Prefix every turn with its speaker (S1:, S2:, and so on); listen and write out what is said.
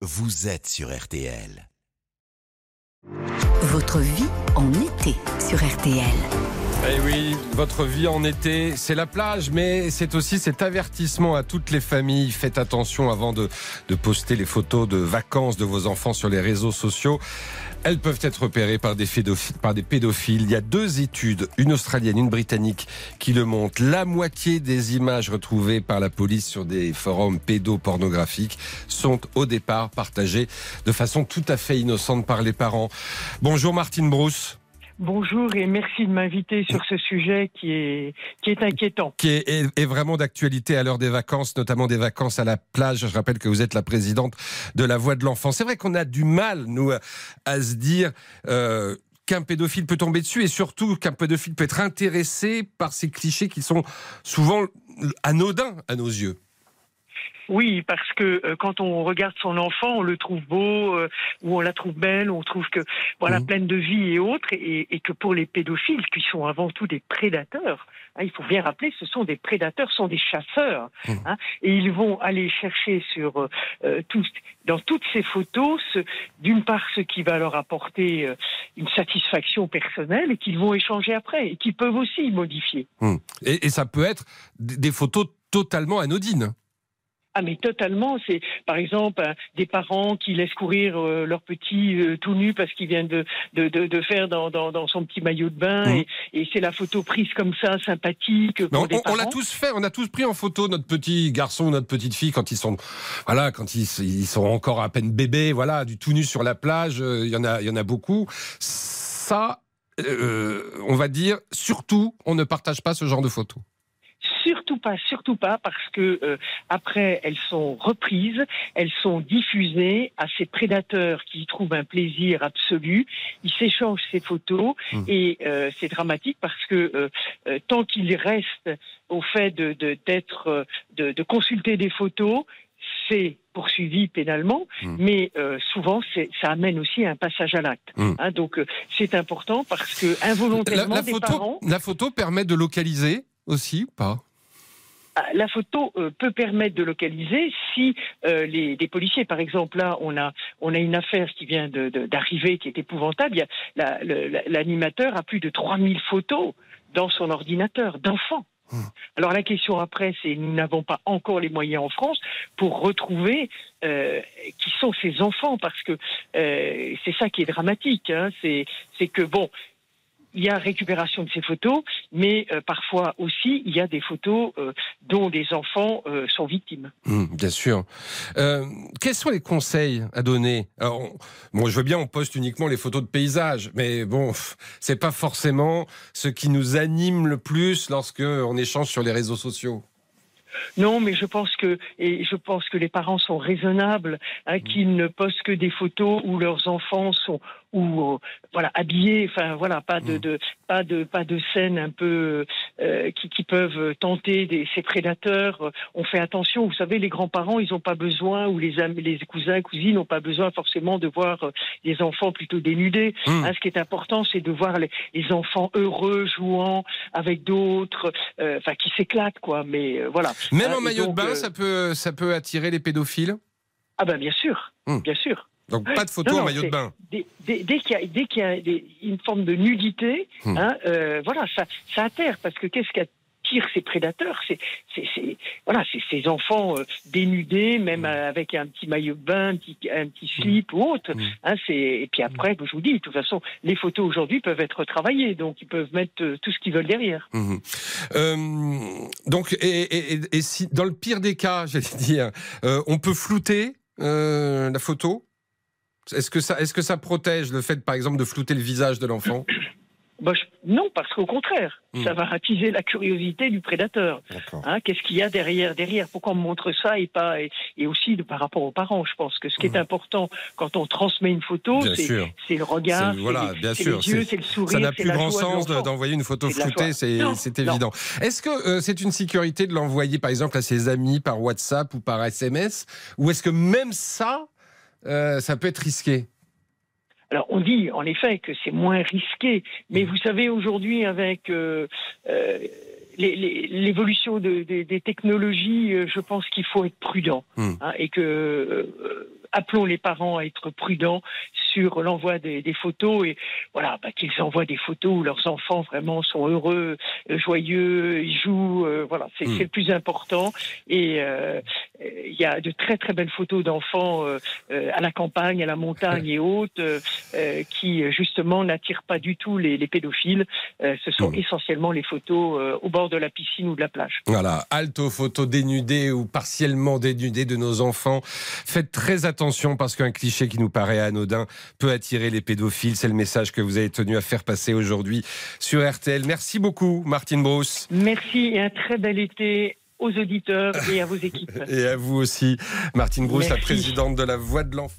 S1: vous êtes sur RTL.
S2: Votre vie en été sur RTL.
S3: Eh oui, votre vie en été, c'est la plage, mais c'est aussi cet avertissement à toutes les familles. Faites attention avant de, de poster les photos de vacances de vos enfants sur les réseaux sociaux. Elles peuvent être repérées par des, pédophiles. Il y a deux études, une australienne, une britannique, qui le montrent. La moitié des images retrouvées par la police sur des forums pédopornographiques sont au départ partagées de façon tout à fait innocente par les parents. Bonjour Martine Brousse.
S4: Bonjour et merci de m'inviter sur ce sujet qui est, qui est inquiétant.
S3: Qui est, vraiment d'actualité à l'heure des vacances, notamment des vacances à la plage. Je rappelle que vous êtes la présidente de la Voix de l'Enfant. C'est vrai qu'on a du mal, nous, à se dire euh, qu'un pédophile peut tomber dessus et surtout qu'un pédophile peut être intéressé par ces clichés qui sont souvent anodins à nos yeux.
S4: Oui, parce que euh, quand on regarde son enfant, on le trouve beau, euh, ou on la trouve belle, on trouve que voilà mmh. pleine de vie et autres, et, et, que pour les pédophiles, qui sont avant tout des prédateurs, hein, il faut bien rappeler, ce sont des prédateurs, ce sont des chasseurs, mmh. hein, et ils vont aller chercher sur euh, tout, dans toutes ces photos, d'une part ce qui va leur apporter une satisfaction personnelle et qu'ils vont échanger après, et qui peuvent aussi modifier.
S3: Mmh. Et, et ça peut être des photos totalement anodines.
S4: Ah mais totalement, c'est par exemple des parents qui laissent courir euh, leur petit euh, tout nu parce qu'il vient de, de, de, faire dans, dans, son petit maillot de bain mmh. et, c'est la photo prise comme ça, sympathique.
S3: on, on l'a tous fait, on a tous pris en photo notre petit garçon, notre petite fille quand ils sont voilà, quand ils, ils sont encore à peine bébés, voilà, du tout nu sur la plage, euh, il y en a il y en a beaucoup. Ça on va dire surtout on ne partage pas ce genre de photos.
S4: Surtout pas, surtout pas, parce que euh, après elles sont reprises, elles sont diffusées à ces prédateurs qui y trouvent un plaisir absolu. Ils s'échangent ces photos mmh. et euh, c'est dramatique parce que euh, tant qu'ils restent au fait de d'être de, de, consulter des photos, c'est poursuivi pénalement, mmh. mais souvent ça amène aussi un passage à l'acte. Mmh. Hein, donc c'est important parce que involontairement
S3: la, photo,
S4: parents,
S3: la photo permet de localiser aussi, pas?
S4: ah, la photo euh, peut permettre de localiser si euh, les, policiers, par exemple, là, on a, on a une affaire qui vient d'arriver qui est épouvantable. L'animateur a plus de 3000 photos dans son ordinateur d'enfants. Hmm. Alors la question après, c'est nous n'avons pas encore les moyens en France pour retrouver euh, qui sont ces enfants, parce que c'est ça qui est dramatique. Hein. c'est que bon, il y a récupération de ces photos, mais euh, parfois aussi il y a des photos euh, dont des enfants euh, sont victimes.
S3: Mmh, bien sûr. quels sont les conseils à donner? Bon, je veux bien, on poste uniquement les photos de paysages, mais bon, c'est pas forcément ce qui nous anime le plus lorsque on échange sur les réseaux sociaux.
S4: Non, mais je pense que et je pense que les parents sont raisonnables, hein, mmh. qu'ils ne postent que des photos où leurs enfants sont ou euh, voilà habillés, enfin voilà, pas de, mmh. de, pas de pas de scènes un peu euh, qui, qui, peuvent tenter des, ces prédateurs. On fait attention, vous savez, les grands-parents, ils n'ont pas besoin ou les amis, les cousins, cousines n'ont pas besoin forcément de voir les enfants plutôt dénudés. Mmh. Hein, ce qui est important, c'est de voir les, les, enfants heureux jouant avec d'autres, euh, enfin qui s'éclatent quoi. Mais voilà.
S3: Même en maillot de bain, ça peut ça peut attirer les pédophiles.
S4: Ah ben bien sûr, mmh. bien sûr.
S3: Donc pas de photos en maillot de bain.
S4: Dès, qu'il y a, une forme de nudité, hmm. hein, euh, voilà, ça, ça atterre parce que qu'est-ce qui attire ces prédateurs C'est voilà, c'est ces enfants euh, dénudés, même hmm. avec un petit maillot de bain, un petit, un petit hmm. slip ou autre. Hein, et puis après, je vous dis, de toute façon, les photos aujourd'hui peuvent être travaillées, donc ils peuvent mettre euh, tout ce qu'ils veulent derrière.
S3: donc, et, et, si dans le pire des cas, j'allais dire, on peut flouter la photo? Est-ce que, ça, est que ça protège le fait, par exemple, de flouter le visage de l'enfant?
S4: Bah, non, parce qu'au contraire, hmm. ça va attiser la curiosité du prédateur. Hein, Qu'est-ce qu'il y a derrière, derrière? Pourquoi on montre ça et pas et, aussi de, par rapport aux parents Je pense que ce qui est hmm. important quand on transmet une photo, c'est le regard, c'est les yeux, c'est le sourire.
S3: Ça n'a plus grand sens d'envoyer une photo floutée, c'est évident. Est-ce que euh, c'est une sécurité de l'envoyer, par exemple, à ses amis par WhatsApp ou par SMS, ou est-ce que même ça euh, ça peut être risqué?
S4: Alors on dit en effet que c'est moins risqué, mais mm. vous savez aujourd'hui avec euh, euh, l'évolution des technologies, je pense qu'il faut être prudent hmm. hein, et que appelons les parents à être prudents sur l'envoi des, photos et voilà bah, qu'ils envoient des photos où leurs enfants vraiment sont heureux, euh, joyeux, ils jouent, euh, voilà c'est hmm. le plus important et euh, il y a de très très belles photos d'enfants à la campagne, à la montagne et autres qui justement n'attirent pas du tout les, pédophiles. ce sont hmm. essentiellement les photos au bord de la piscine ou de la plage.
S3: Voilà, alto photos dénudées ou partiellement dénudées de nos enfants. Faites très attention parce qu'un cliché qui nous paraît anodin peut attirer les pédophiles. C'est le message que vous avez tenu à faire passer aujourd'hui sur RTL. Merci beaucoup, Martine Brousse.
S4: Merci et un très bel été aux auditeurs et à vos équipes.
S3: et à vous aussi, Martine Brousse, la présidente de la Voix de l'Enfant.